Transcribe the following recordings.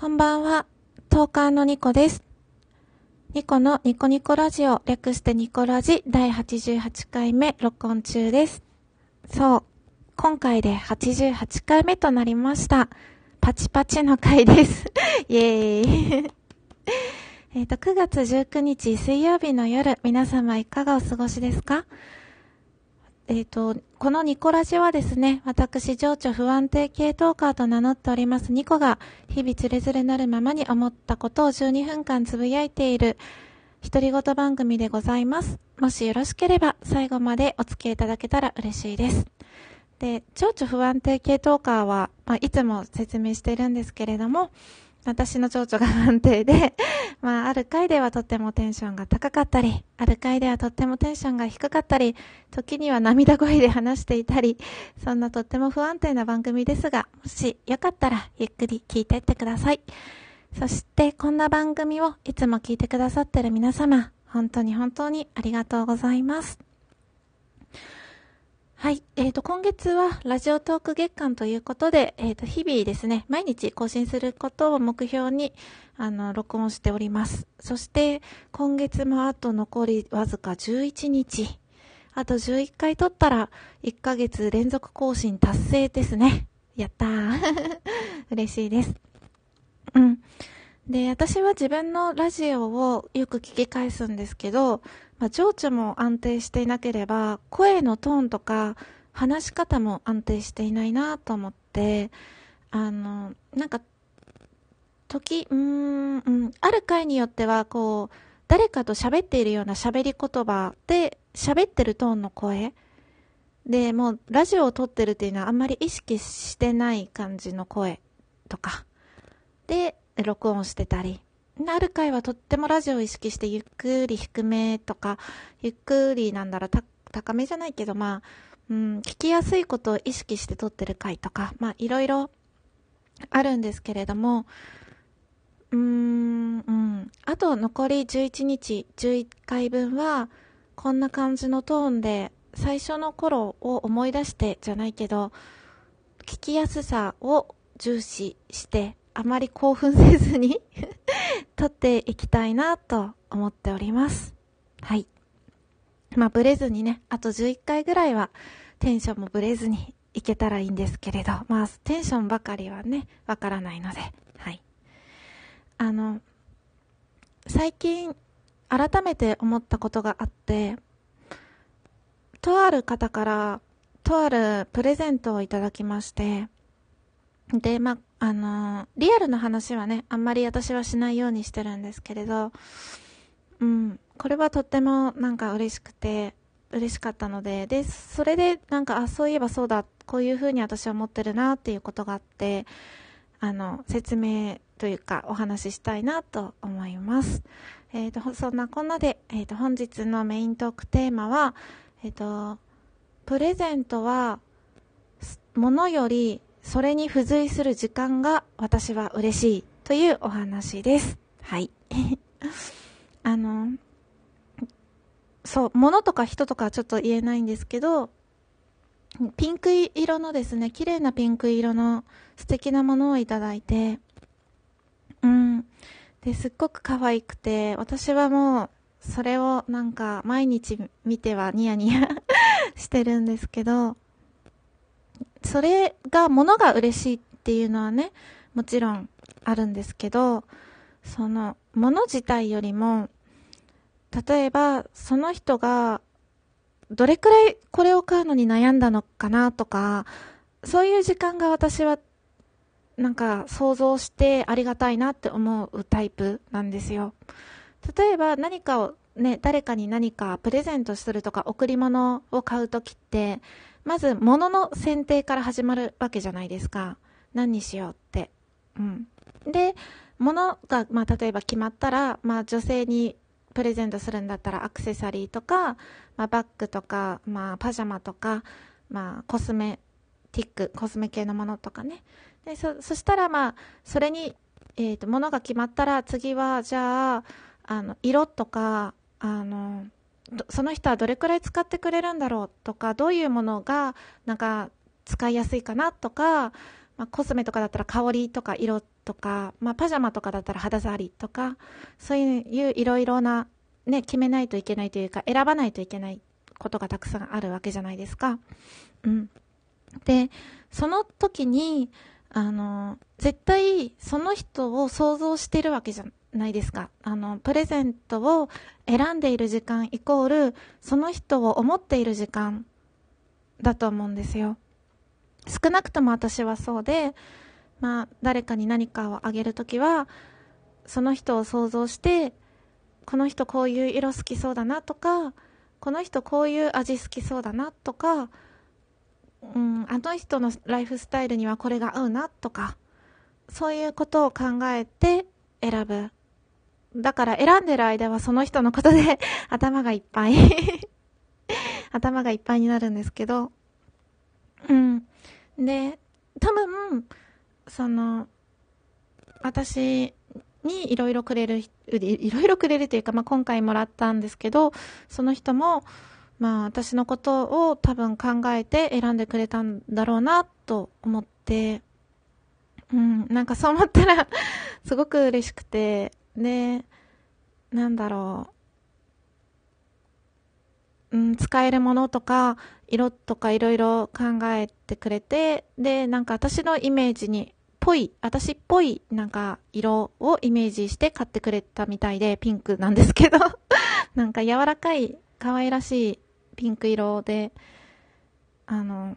こんばんは、トーカーのニコです。ニコのニコニコラジオ、略してニコラジ第88回目録音中です。そう、今回で88回目となりました。パチパチの回です。イェーイ。えっと、9月19日水曜日の夜、皆様いかがお過ごしですか？えっ、と、このニコラジはですね、私、情緒不安定系トーカーと名乗っておりますニコが、日々つれづれなるままに思ったことを12分間つぶやいている、独り言番組でございます。もしよろしければ、最後までお付き合いいただけたら嬉しいです。で、情緒不安定系トーカーは、まあ、いつも説明してるんですけれども、私の情緒が不安定で、まあ、ある回ではとってもテンションが高かったり、ある回ではとってもテンションが低かったり、時には涙声で話していたり、そんなとっても不安定な番組ですが、もしよかったらゆっくり聞いていってください。そして、こんな番組をいつも聞いてくださってる皆様、本当に本当にありがとうございます。はい。えっ、と、今月はラジオトーク月間ということで、えっ、と、日々ですね、毎日更新することを目標に、あの、録音しております。そして、今月もあと残りわずか11日。あと11回撮ったら、1ヶ月連続更新達成ですね。やったー。嬉しいです。うん。で、私は自分のラジオをよく聞き返すんですけど、まあ、情緒も安定していなければ、声のトーンとか、話し方も安定していないなと思って、あの、なんか、時、うん、うん、ある回によっては、こう、誰かと喋っているような喋り言葉で、喋ってるトーンの声。で、もう、ラジオを撮ってるっていうのはあんまり意識してない感じの声とか、で、録音してたり、ある回はとってもラジオを意識してゆっくり低めとか、ゆっくりなんだろう、高めじゃないけど、まあ、うん、聞きやすいことを意識して撮ってる回とか、まあ、いろいろあるんですけれども、うーん、うん。あと残り11日、11回分は、こんな感じのトーンで、最初の頃を思い出してじゃないけど、聞きやすさを重視して、あまり興奮せずに 撮っていきたいなと思っております。はい。まあ、ブレずにね、あと11回ぐらいはテンションもブレずにいけたらいいんですけれど、まあ、テンションばかりはね、わからないので、はい。あの、最近、改めて思ったことがあって、とある方から、とあるプレゼントをいただきまして、で、まあ、あのーリアルな話はね、あんまり私はしないようにしてるんですけれど、うん、これはとってもなんか嬉しくて、嬉しかったので、で、それでなんか、あ、そういえばそうだ、こういう風に私は思ってるなっていうことがあって、あの、説明というかお話ししたいなと思います。えっ、と、そんなこんなで、えっ、と、本日のメイントークテーマは、えっ、と、プレゼントは、ものよりそれに付随する時間が私は嬉しいというお話です。はい。あの、そう、物とか人とかはちょっと言えないんですけど、ピンク色のですね、綺麗なピンク色の素敵なものをいただいて、うん。で、すっごく可愛くて、私はもう、それをなんか毎日見てはニヤニヤ してるんですけど、それが、物が嬉しいっていうのはね、もちろんあるんですけど、その、物自体よりも、例えば、その人が、どれくらいこれを買うのに悩んだのかなとか、そういう時間が私は、なんか想像してありがたいなって思うタイプなんですよ。例えば何かをね、誰かに何かプレゼントするとか贈り物を買うときって、まず物の選定から始まるわけじゃないですか。何にしようって。うん。で、物が、まあ、例えば決まったら、まあ、女性にプレゼントするんだったらアクセサリーとか、まあ、バッグとか、まあ、パジャマとか、まあ、コスメティック、コスメ系のものとかね。で、そ、そしたら、まあ、それに、えっ、と、物が決まったら、次は、じゃあ、あの、色とか、あの、その人はどれくらい使ってくれるんだろうとか、どういうものが、なんか、使いやすいかなとか、まあ、コスメとかだったら香りとか色とか、まあ、パジャマとかだったら肌触りとか、そういういろいろな、ね、決めないといけないというか、選ばないといけないことがたくさんあるわけじゃないですか。うん。で、その時に、あの、絶対その人を想像してるわけじゃないですか？あの、プレゼントを選んでいる時間イコール、その人を思っている時間だと思うんですよ。少なくとも私はそうで、まあ、誰かに何かをあげるときは、その人を想像して、この人こういう色好きそうだなとか、この人こういう味好きそうだなとか、うん、あの人のライフスタイルにはこれが合うなとか、そういうことを考えて選ぶ。だから選んでる間はその人のことで 頭がいっぱい。頭がいっぱいになるんですけど、うん。で、多分、その、私にいろいろくれる、いろいろくれるというか、まあ、今回もらったんですけど、その人も、まあ、私のことを多分考えて選んでくれたんだろうな、と思って、うん、なんかそう思ったらすごく嬉しくて、で、なんだろう、うん、使えるものとか、色とかいろいろ考えてくれて、で、なんか私のイメージに、ぽい、私っぽいなんか色をイメージして買ってくれたみたいで、ピンクなんですけど なんか柔らかい、可愛らしいピンク色で、あの、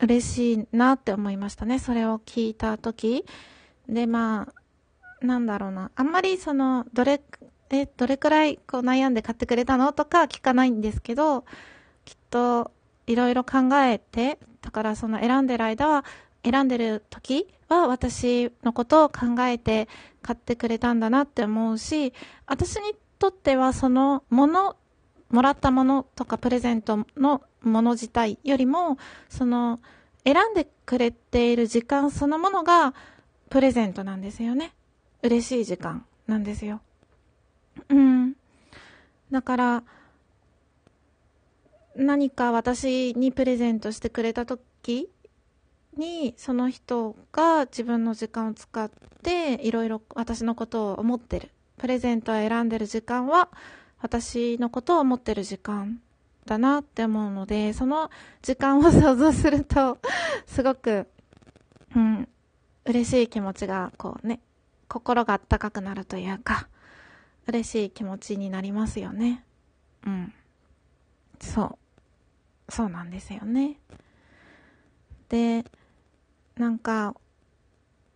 嬉しいなって思いましたね。それを聞いたとき。で、まあ、なんだろうな。あんまりその、どれ、え、どれくらいこう悩んで買ってくれたのとか聞かないんですけど、きっといろいろ考えて、だからその選んでる間は、選んでる時は私のことを考えて買ってくれたんだなって思うし、私にとってはそのもの、もらったものとかプレゼントのもの自体よりも、その選んでくれている時間そのものがプレゼントなんですよね。嬉しい時間なんですよ。うん。だから、何か私にプレゼントしてくれた時にその人が自分の時間を使っていろいろ私のことを思ってるプレゼントを選んでる時間は私のことを思ってる時間だなって思うのでその時間を想像するとすごくうん嬉しい気持ちがこうね心があったかくなるというか嬉しい気持ちになりますよね。うん。そう。そうなんですよね。で、なんか、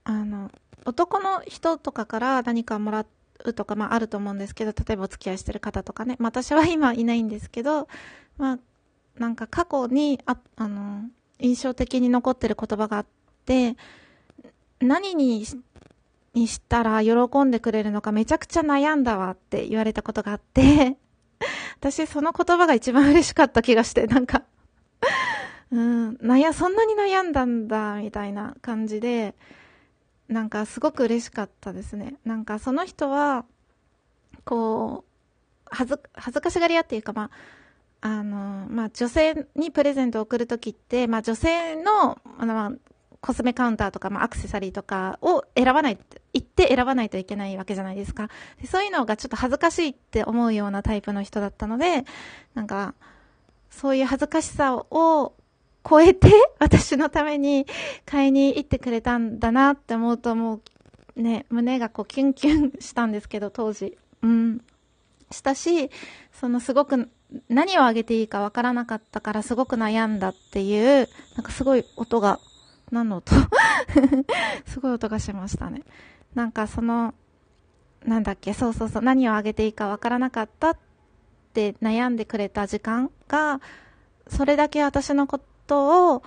あの、男の人とかから何かもらうとか、まああると思うんですけど、例えばお付き合いしてる方とかね、まあ私は今いないんですけど、まあ、なんか過去に、あ、あの、印象的に残ってる言葉があって、何ににしたら喜んでくれるのかめちゃくちゃ悩んだわって言われたことがあって 私その言葉が一番嬉しかった気がして、なんか うん、悩、そんなに悩んだんだ、みたいな感じで、なんかすごく嬉しかったですね。なんかその人は、こう、恥ず、恥ずかしがり屋っていうか、まあ、あの、まあ、女性にプレゼントを送るときって、まあ、女性の、あの、コスメカウンターとか、まあ、アクセサリーとかを選ばない、言って選ばないといけないわけじゃないですか。でそういうのがちょっと恥ずかしいって思うようなタイプの人だったので、なんか、そういう恥ずかしさを超えて、私のために買いに行ってくれたんだなって思うと、もう、ね、胸がこうキュンキュンしたんですけど、当時。うん。したし、そのすごく何をあげていいかわからなかったからすごく悩んだっていう、なんかすごい音が何の音 すごい音がしましたね。なんかその、なんだっけ、そうそうそう、何をあげていいかわからなかったって悩んでくれた時間が、それだけ私のことを、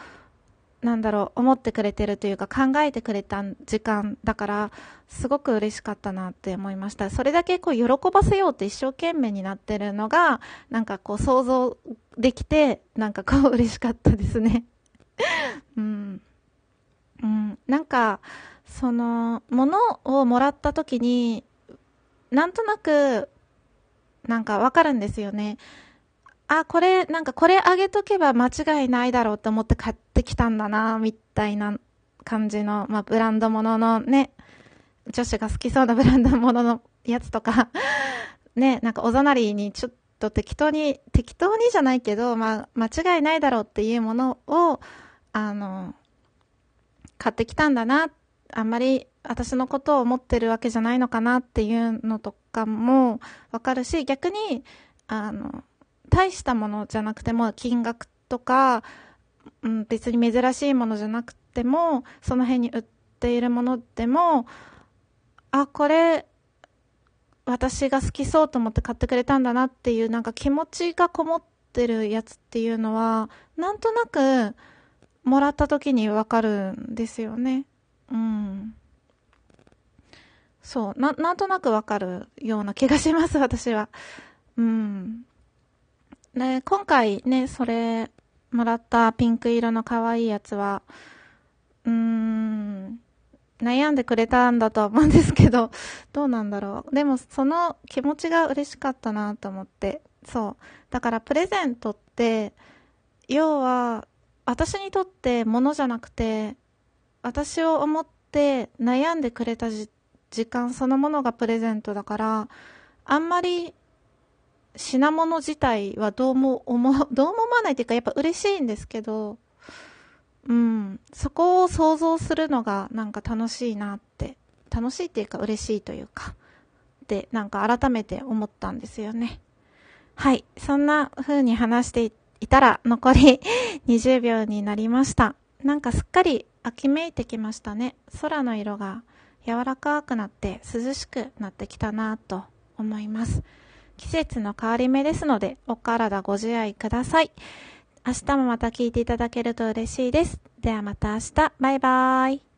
なんだろう、思ってくれてるというか考えてくれた時間だから、すごく嬉しかったなって思いました。それだけこう喜ばせようって一生懸命になってるのが、なんかこう想像できて、なんかこう嬉しかったですね。うん。うん、なんか、その、物をもらった時に、なんとなく、なんかわかるんですよね。あ、これ、なんかこれあげとけば間違いないだろうと思って買ってきたんだな、みたいな感じの、まあ、ブランドもののね、女子が好きそうなブランドもののやつとか ね、なんかおざなりにちょっと適当に、適当にじゃないけど、まあ、間違いないだろうっていうものを、あの、買ってきたんだな、あんまり私のことを思ってるわけじゃないのかなっていうのとかもわかるし、逆に、あの、大したものじゃなくても金額とか、うん、別に珍しいものじゃなくても、その辺に売っているものでも、あ、これ、私が好きそうと思って買ってくれたんだなっていうなんか気持ちがこもってるやつっていうのは、なんとなくもらった時にわかるんですよね。うん。そう、な、なんとなくわかるような気がします、私は。うん。で、今回ね、それ、もらったピンク色の可愛いやつは、うーん、悩んでくれたんだとは思うんですけど、どうなんだろう。でも、その気持ちが嬉しかったなと思って。そう。だから、プレゼントって、要は、私にとって物じゃなくて、私を思って悩んでくれた時間そのものがプレゼントだから、あんまり品物自体はどうも思、どうも思わないっていうか、やっぱ嬉しいんですけど、うん、そこを想像するのがなんか楽しいなって、楽しいっていうか嬉しいというか、ってなんか改めて思ったんですよね。はい、そんな風に話していたら残り 20秒になりました。なんかすっかり秋めいてきましたね。空の色が柔らかくなって涼しくなってきたなと思います。季節の変わり目ですので、お体ご自愛ください。明日もまた聞いていただけると嬉しいです。ではまた明日、バイバーイ。